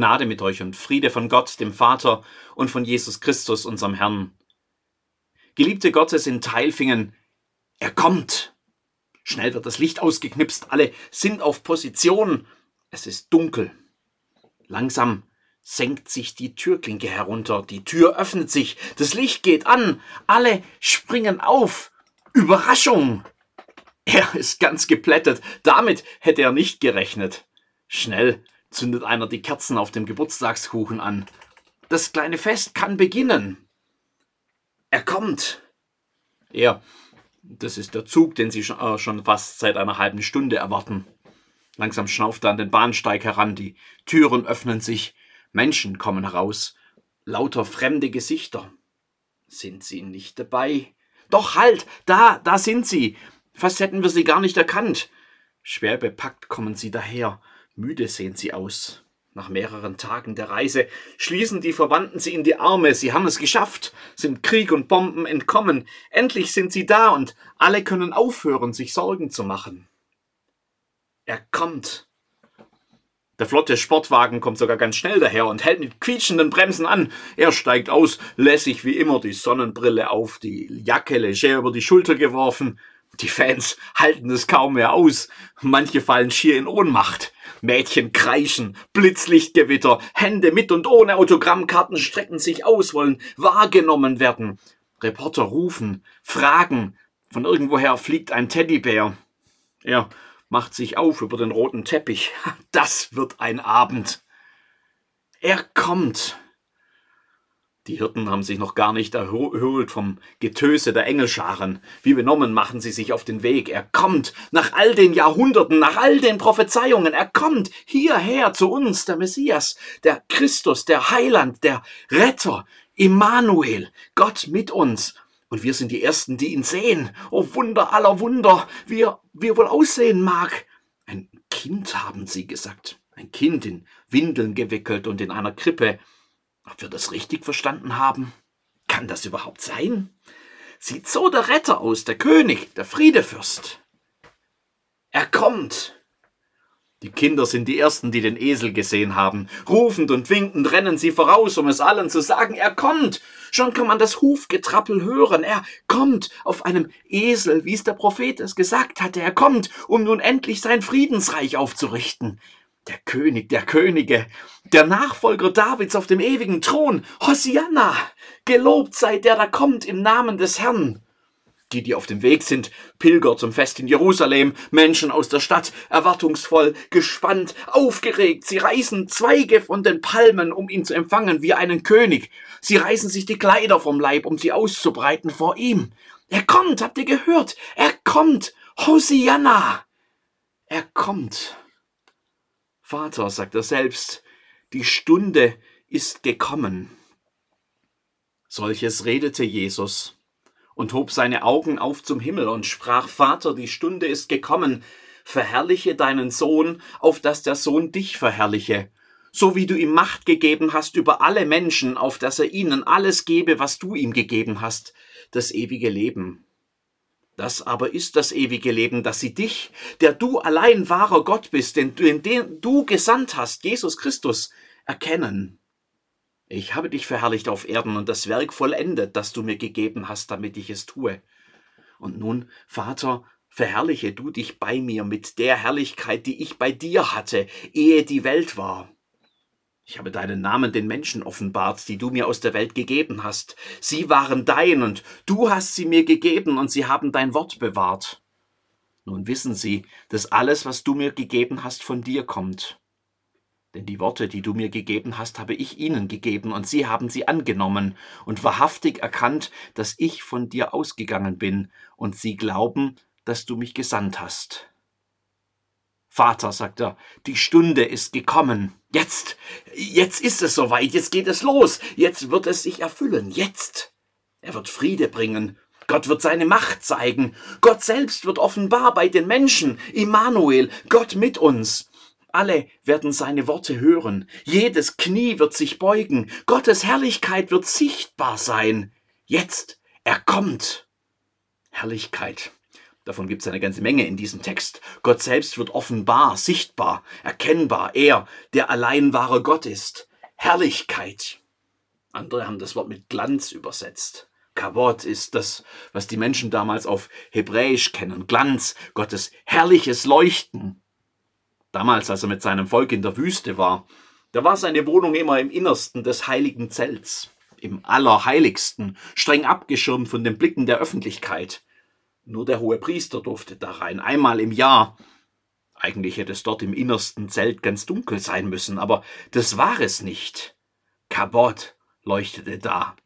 Gnade mit euch und Friede von Gott, dem Vater und von Jesus Christus, unserem Herrn. Geliebte Gottes in Teilfingen, er kommt. Schnell wird das Licht ausgeknipst, alle sind auf Position. Es ist dunkel. Langsam senkt sich die Türklinke herunter, die Tür öffnet sich, das Licht geht an, alle springen auf. Überraschung! Er ist ganz geplättet, damit hätte er nicht gerechnet. Schnell zündet einer die Kerzen auf dem Geburtstagskuchen an. Das kleine Fest kann beginnen. Er kommt. Er, das ist der Zug, den Sie äh, schon fast seit einer halben Stunde erwarten. Langsam schnauft er an den Bahnsteig heran, die Türen öffnen sich, Menschen kommen heraus, lauter fremde Gesichter. Sind Sie nicht dabei? Doch halt, da, da sind Sie. Fast hätten wir Sie gar nicht erkannt. Schwer bepackt kommen Sie daher, Müde sehen sie aus. Nach mehreren Tagen der Reise schließen die Verwandten sie in die Arme. Sie haben es geschafft, sind Krieg und Bomben entkommen. Endlich sind sie da und alle können aufhören, sich Sorgen zu machen. Er kommt. Der flotte Sportwagen kommt sogar ganz schnell daher und hält mit quietschenden Bremsen an. Er steigt aus, lässig wie immer, die Sonnenbrille auf, die Jacke leger über die Schulter geworfen. Die Fans halten es kaum mehr aus. Manche fallen schier in Ohnmacht. Mädchen kreischen, Blitzlichtgewitter, Hände mit und ohne Autogrammkarten strecken sich aus, wollen wahrgenommen werden. Reporter rufen, fragen. Von irgendwoher fliegt ein Teddybär. Er macht sich auf über den roten Teppich. Das wird ein Abend. Er kommt. Die Hirten haben sich noch gar nicht erholt vom Getöse der Engelscharen. Wie benommen machen sie sich auf den Weg. Er kommt nach all den Jahrhunderten, nach all den Prophezeiungen. Er kommt hierher zu uns, der Messias, der Christus, der Heiland, der Retter, Immanuel, Gott mit uns. Und wir sind die Ersten, die ihn sehen. Oh Wunder aller Wunder, wie er, wie er wohl aussehen mag. Ein Kind, haben sie gesagt. Ein Kind in Windeln gewickelt und in einer Krippe. Ob wir das richtig verstanden haben? Kann das überhaupt sein? Sieht so der Retter aus, der König, der Friedefürst. Er kommt. Die Kinder sind die Ersten, die den Esel gesehen haben. Rufend und winkend rennen sie voraus, um es allen zu sagen, er kommt. Schon kann man das Hufgetrappel hören. Er kommt auf einem Esel, wie es der Prophet es gesagt hatte. Er kommt, um nun endlich sein Friedensreich aufzurichten. Der König der Könige, der Nachfolger Davids auf dem ewigen Thron, Hosianna, gelobt sei der da kommt im Namen des Herrn. Die, die auf dem Weg sind, Pilger zum Fest in Jerusalem, Menschen aus der Stadt, erwartungsvoll, gespannt, aufgeregt, sie reißen Zweige von den Palmen, um ihn zu empfangen wie einen König. Sie reißen sich die Kleider vom Leib, um sie auszubreiten vor ihm. Er kommt, habt ihr gehört? Er kommt, Hosianna. Er kommt. Vater, sagt er selbst, die Stunde ist gekommen. Solches redete Jesus und hob seine Augen auf zum Himmel und sprach, Vater, die Stunde ist gekommen, verherrliche deinen Sohn, auf dass der Sohn dich verherrliche, so wie du ihm Macht gegeben hast über alle Menschen, auf dass er ihnen alles gebe, was du ihm gegeben hast, das ewige Leben. Das aber ist das ewige Leben, dass sie dich, der du allein wahrer Gott bist, den, den du gesandt hast, Jesus Christus, erkennen. Ich habe dich verherrlicht auf Erden und das Werk vollendet, das du mir gegeben hast, damit ich es tue. Und nun, Vater, verherrliche du dich bei mir mit der Herrlichkeit, die ich bei dir hatte, ehe die Welt war. Ich habe deinen Namen den Menschen offenbart, die du mir aus der Welt gegeben hast. Sie waren dein und du hast sie mir gegeben und sie haben dein Wort bewahrt. Nun wissen sie, dass alles, was du mir gegeben hast, von dir kommt. Denn die Worte, die du mir gegeben hast, habe ich ihnen gegeben, und sie haben sie angenommen und wahrhaftig erkannt, dass ich von dir ausgegangen bin, und sie glauben, dass du mich gesandt hast. Vater, sagt er, die Stunde ist gekommen. Jetzt, jetzt ist es soweit, jetzt geht es los, jetzt wird es sich erfüllen, jetzt. Er wird Friede bringen, Gott wird seine Macht zeigen, Gott selbst wird offenbar bei den Menschen, Immanuel, Gott mit uns. Alle werden seine Worte hören, jedes Knie wird sich beugen, Gottes Herrlichkeit wird sichtbar sein. Jetzt, er kommt. Herrlichkeit, Davon gibt es eine ganze Menge in diesem Text. Gott selbst wird offenbar, sichtbar, erkennbar. Er, der allein wahre Gott ist. Herrlichkeit. Andere haben das Wort mit Glanz übersetzt. Kabot ist das, was die Menschen damals auf Hebräisch kennen. Glanz, Gottes herrliches Leuchten. Damals, als er mit seinem Volk in der Wüste war, da war seine Wohnung immer im Innersten des heiligen Zelts, im Allerheiligsten, streng abgeschirmt von den Blicken der Öffentlichkeit. Nur der hohe Priester durfte da rein, einmal im Jahr. Eigentlich hätte es dort im innersten Zelt ganz dunkel sein müssen, aber das war es nicht. Kabot leuchtete da.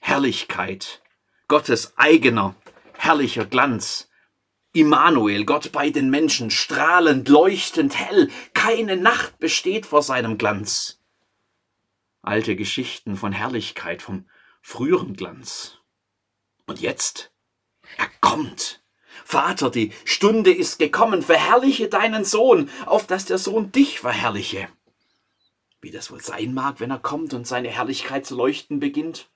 Herrlichkeit, Gottes eigener, herrlicher Glanz. Immanuel, Gott bei den Menschen, strahlend, leuchtend, hell, keine Nacht besteht vor seinem Glanz. Alte Geschichten von Herrlichkeit, vom früheren Glanz. Und jetzt? Er kommt. Vater, die Stunde ist gekommen, verherrliche deinen Sohn, auf dass der Sohn dich verherrliche. Wie das wohl sein mag, wenn er kommt und seine Herrlichkeit zu leuchten beginnt?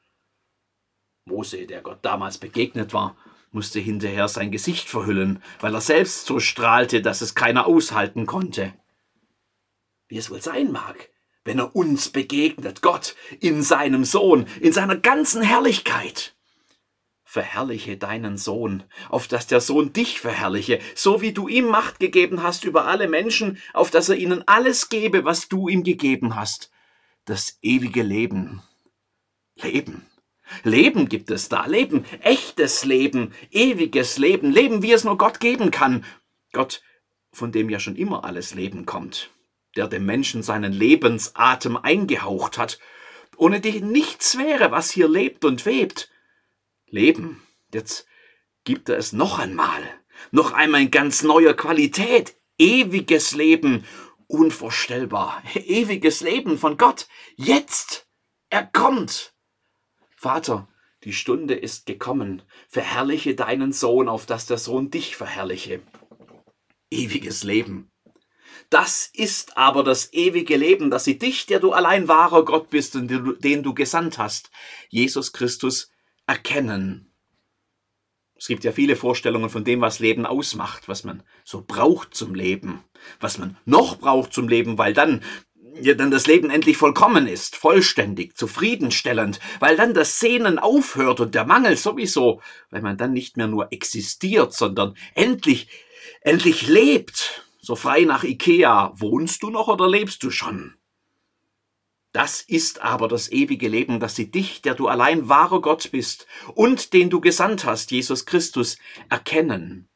Mose, der Gott damals begegnet war, musste hinterher sein Gesicht verhüllen, weil er selbst so strahlte, dass es keiner aushalten konnte. Wie es wohl sein mag, wenn er uns begegnet, Gott in seinem Sohn, in seiner ganzen Herrlichkeit. Verherrliche deinen Sohn, auf dass der Sohn dich verherrliche, so wie du ihm Macht gegeben hast über alle Menschen, auf dass er ihnen alles gebe, was du ihm gegeben hast. Das ewige Leben. Leben. Leben gibt es da, Leben, echtes Leben, ewiges Leben, Leben, wie es nur Gott geben kann. Gott, von dem ja schon immer alles Leben kommt, der dem Menschen seinen Lebensatem eingehaucht hat, ohne den nichts wäre, was hier lebt und webt. Leben, jetzt gibt er es noch einmal, noch einmal in ganz neuer Qualität, ewiges Leben, unvorstellbar, ewiges Leben von Gott, jetzt, er kommt. Vater, die Stunde ist gekommen, verherrliche deinen Sohn, auf dass der Sohn dich verherrliche. Ewiges Leben. Das ist aber das ewige Leben, dass sie dich, der du allein wahrer Gott bist und den du gesandt hast, Jesus Christus, erkennen. Es gibt ja viele Vorstellungen von dem, was Leben ausmacht, was man so braucht zum Leben, was man noch braucht zum Leben, weil dann ja, dann das Leben endlich vollkommen ist, vollständig, zufriedenstellend, weil dann das Sehnen aufhört und der Mangel sowieso, weil man dann nicht mehr nur existiert, sondern endlich, endlich lebt. So frei nach Ikea, wohnst du noch oder lebst du schon? Das ist aber das ewige Leben, dass sie dich, der du allein wahrer Gott bist und den du gesandt hast, Jesus Christus, erkennen.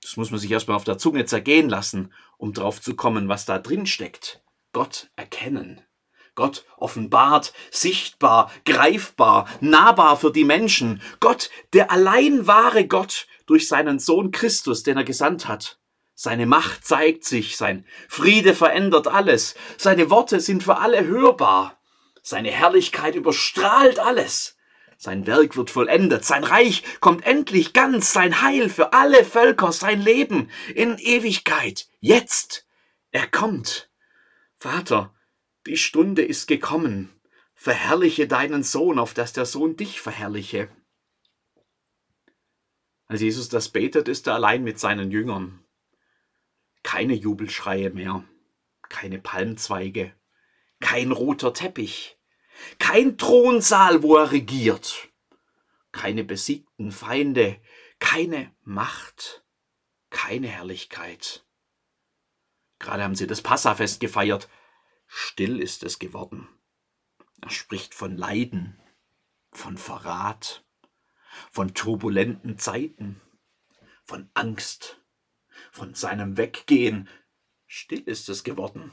Das muss man sich erstmal auf der Zunge zergehen lassen, um drauf zu kommen, was da drin steckt. Gott erkennen. Gott offenbart, sichtbar, greifbar, nahbar für die Menschen. Gott, der allein wahre Gott durch seinen Sohn Christus, den er gesandt hat. Seine Macht zeigt sich, sein Friede verändert alles, seine Worte sind für alle hörbar, seine Herrlichkeit überstrahlt alles. Sein Werk wird vollendet, sein Reich kommt endlich ganz, sein Heil für alle Völker, sein Leben in Ewigkeit. Jetzt, er kommt. Vater, die Stunde ist gekommen, verherrliche deinen Sohn, auf dass der Sohn dich verherrliche. Als Jesus das betet, ist er allein mit seinen Jüngern. Keine Jubelschreie mehr, keine Palmzweige, kein roter Teppich, kein Thronsaal, wo er regiert, keine besiegten Feinde, keine Macht, keine Herrlichkeit. Gerade haben sie das Passafest gefeiert. Still ist es geworden. Er spricht von Leiden, von Verrat, von turbulenten Zeiten, von Angst, von seinem Weggehen. Still ist es geworden,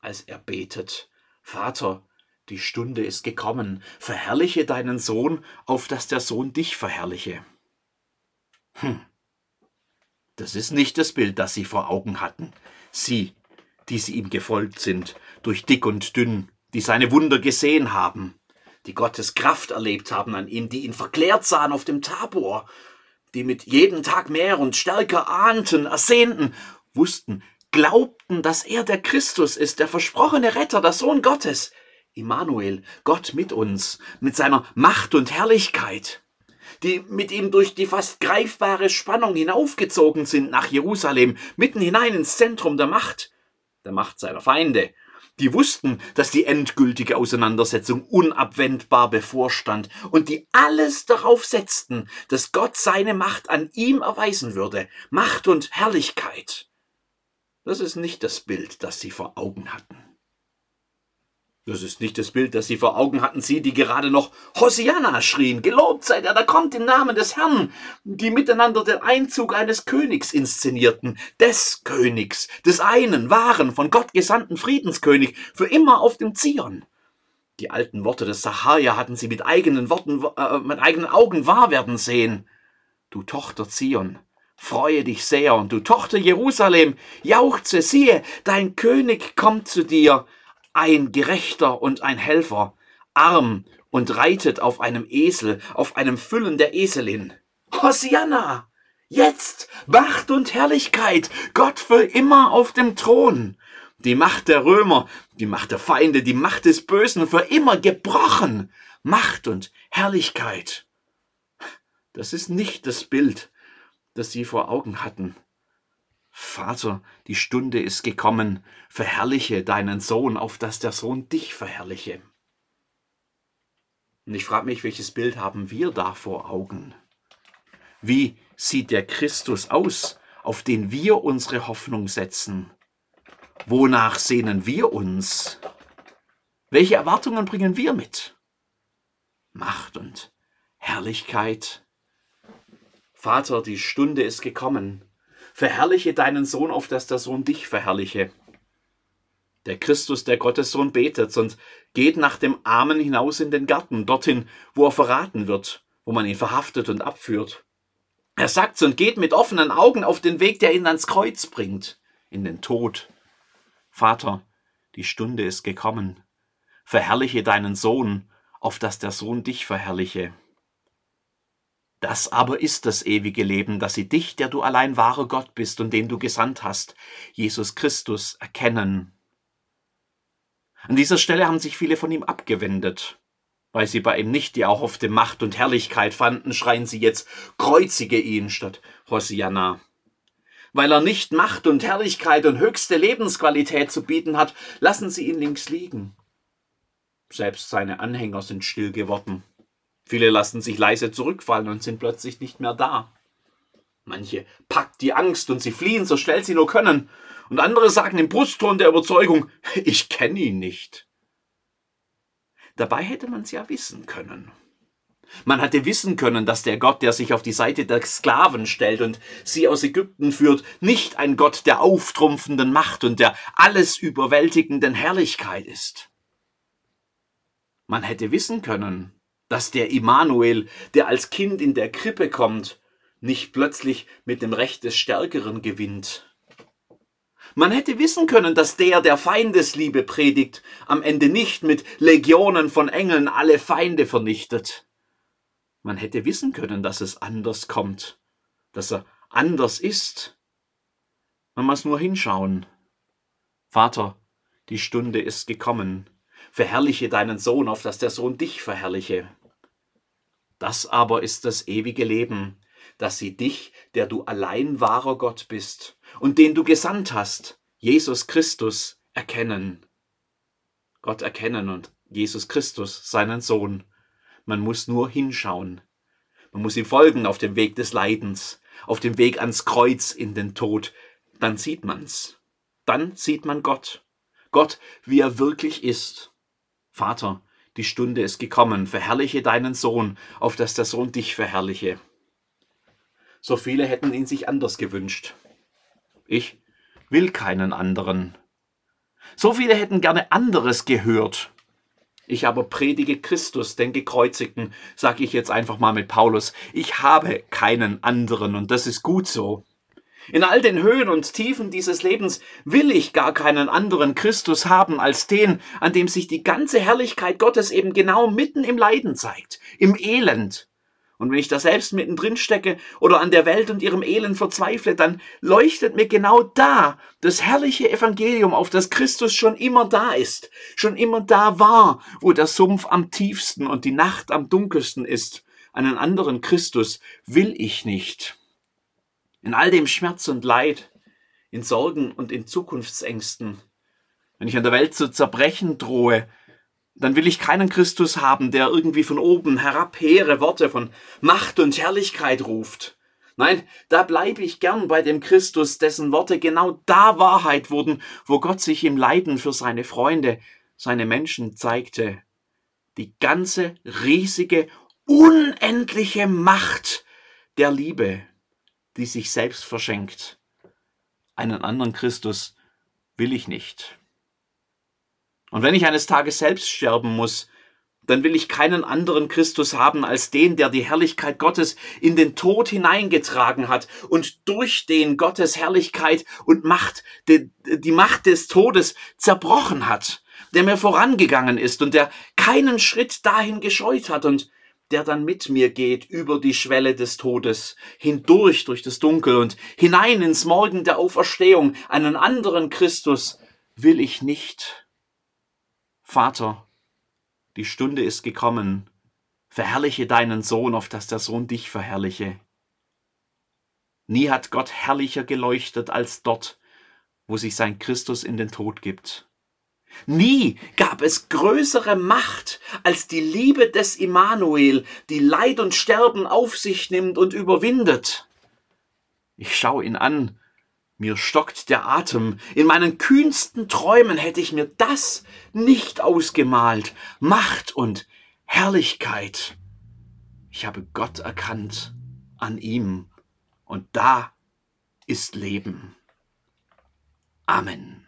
als er betet, Vater, die Stunde ist gekommen, verherrliche deinen Sohn, auf dass der Sohn dich verherrliche. Hm. Das ist nicht das Bild, das sie vor Augen hatten sie, die sie ihm gefolgt sind, durch dick und dünn, die seine Wunder gesehen haben, die Gottes Kraft erlebt haben an ihm, die ihn verklärt sahen auf dem Tabor, die mit jedem Tag mehr und stärker ahnten, ersehnten, wussten, glaubten, dass er der Christus ist, der versprochene Retter, der Sohn Gottes, Immanuel, Gott mit uns, mit seiner Macht und Herrlichkeit. die mit ihm durch die fast greifbare Spannung hinaufgezogen sind nach Jerusalem, mitten hinein ins Zentrum der Macht, der Macht seiner Feinde. Die wussten, dass die endgültige Auseinandersetzung unabwendbar bevorstand und die alles darauf setzten, dass Gott seine Macht an ihm erweisen würde, Macht und Herrlichkeit. Das ist nicht das Bild, das sie vor Augen hatten. Das ist nicht das Bild, das sie vor Augen hatten, sie, die gerade noch Hosianna schrien, gelobt sei der, da kommt im Namen des Herrn, die miteinander den Einzug eines Königs inszenierten, des Königs, des einen wahren, von Gott gesandten Friedenskönig, für immer auf dem Zion. Die alten Worte des Sachaja hatten sie mit eigenen Worten, äh, mit eigenen Augen wahr werden sehen. Du Tochter Zion, freue dich sehr, und du Tochter Jerusalem, jauchze, siehe, dein König kommt zu dir, ein Gerechter und ein Helfer, arm und reitet auf einem Esel, auf einem Füllen der Eselin. Hosianna! Jetzt Macht und Herrlichkeit, Gott für immer auf dem Thron. Die Macht der Römer, die Macht der Feinde, die Macht des Bösen für immer gebrochen. Macht und Herrlichkeit. Das ist nicht das Bild, das sie vor Augen hatten. Vater, die Stunde ist gekommen, verherrliche deinen Sohn, auf dass der Sohn dich verherrliche. Und ich frage mich, welches Bild haben wir da vor Augen? Wie sieht der Christus aus, auf den wir unsere Hoffnung setzen? Wonach sehnen wir uns? Welche Erwartungen bringen wir mit? Macht und Herrlichkeit. Vater, die Stunde ist gekommen verherrliche deinen Sohn, auf dass der Sohn dich verherrliche. Der Christus, der Gottessohn, betet und geht nach dem Armen hinaus in den Garten, dorthin, wo er verraten wird, wo man ihn verhaftet und abführt. Er sagt's und geht mit offenen Augen auf den Weg, der ihn ans Kreuz bringt, in den Tod. Vater, die Stunde ist gekommen. Verherrliche deinen Sohn, auf dass der Sohn dich verherrliche. Das aber ist das ewige Leben, dass sie dich, der du allein wahrer Gott bist und den du gesandt hast, Jesus Christus, erkennen. An dieser Stelle haben sich viele von ihm abgewendet. Weil sie bei ihm nicht die erhoffte Macht und Herrlichkeit fanden, schreien sie jetzt, kreuzige ihn statt Hosianna. Weil er nicht Macht und Herrlichkeit und höchste Lebensqualität zu bieten hat, lassen sie ihn links liegen. Selbst seine Anhänger sind still geworden. Viele lassen sich leise zurückfallen und sind plötzlich nicht mehr da. Manche packt die Angst und sie fliehen so schnell sie nur können. Und andere sagen im Brustton der Überzeugung, ich kenne ihn nicht. Dabei hätte man es ja wissen können. Man hatte wissen können, dass der Gott, der sich auf die Seite der Sklaven stellt und sie aus Ägypten führt, nicht ein Gott der auftrumpfenden Macht und der alles überwältigenden Herrlichkeit ist. Man hätte wissen können, dass der Immanuel, der als Kind in der Krippe kommt, nicht plötzlich mit dem Recht des Stärkeren gewinnt. Man hätte wissen können, dass der, der Feindesliebe predigt, am Ende nicht mit Legionen von Engeln alle Feinde vernichtet. Man hätte wissen können, dass es anders kommt, dass er anders ist. Man muss nur hinschauen. Vater, die Stunde ist gekommen. Verherrliche deinen Sohn, auf dass der Sohn dich verherrliche. Das aber ist das ewige Leben, dass sie dich, der du allein wahrer Gott bist und den du gesandt hast, Jesus Christus, erkennen. Gott erkennen und Jesus Christus, seinen Sohn. Man muss nur hinschauen. Man muss ihm folgen auf dem Weg des Leidens, auf dem Weg ans Kreuz in den Tod. Dann sieht man's. Dann sieht man Gott. Gott, wie er wirklich ist. Vater, die Stunde ist gekommen, verherrliche deinen Sohn, auf dass der Sohn dich verherrliche. So viele hätten ihn sich anders gewünscht. Ich will keinen anderen. So viele hätten gerne anderes gehört. Ich aber predige Christus, den Gekreuzigten, sage ich jetzt einfach mal mit Paulus. Ich habe keinen anderen und das ist gut so. In all den Höhen und Tiefen dieses Lebens will ich gar keinen anderen Christus haben als den, an dem sich die ganze Herrlichkeit Gottes eben genau mitten im Leiden zeigt, im Elend. Und wenn ich da selbst mittendrin stecke oder an der Welt und ihrem Elend verzweifle, dann leuchtet mir genau da das herrliche Evangelium auf, das Christus schon immer da ist, schon immer da war, wo der Sumpf am tiefsten und die Nacht am dunkelsten ist, einen anderen Christus will ich nicht. In all dem Schmerz und Leid, in Sorgen und in Zukunftsängsten, wenn ich an der Welt zu zerbrechen drohe, dann will ich keinen Christus haben, der irgendwie von oben herab hehre Worte von Macht und Herrlichkeit ruft. Nein, da bleibe ich gern bei dem Christus, dessen Worte genau da Wahrheit wurden, wo Gott sich im Leiden für seine Freunde, seine Menschen zeigte. Die ganze riesige, unendliche Macht der Liebe, die sich selbst verschenkt. Einen anderen Christus will ich nicht. Und wenn ich eines Tages selbst sterben muss, dann will ich keinen anderen Christus haben als den, der die Herrlichkeit Gottes in den Tod hineingetragen hat und durch den Gottes Herrlichkeit und Macht, die, die Macht des Todes zerbrochen hat, der mir vorangegangen ist und der keinen Schritt dahin gescheut hat und der dann mit mir geht über die Schwelle des Todes, hindurch durch das Dunkel und hinein ins Morgen der Auferstehung. Einen anderen Christus will ich nicht. Vater, die Stunde ist gekommen. Verherrliche deinen Sohn, auf dass der Sohn dich verherrliche. Nie hat Gott herrlicher geleuchtet als dort, wo sich sein Christus in den Tod gibt. Nie gab es größere Macht als die Liebe des Immanuel, die Leid und Sterben auf sich nimmt und überwindet. Ich schau ihn an, mir stockt der Atem. In meinen kühnsten Träumen hätte ich mir das nicht ausgemalt. Macht und Herrlichkeit. Ich habe Gott erkannt an ihm. Und da ist Leben. Amen.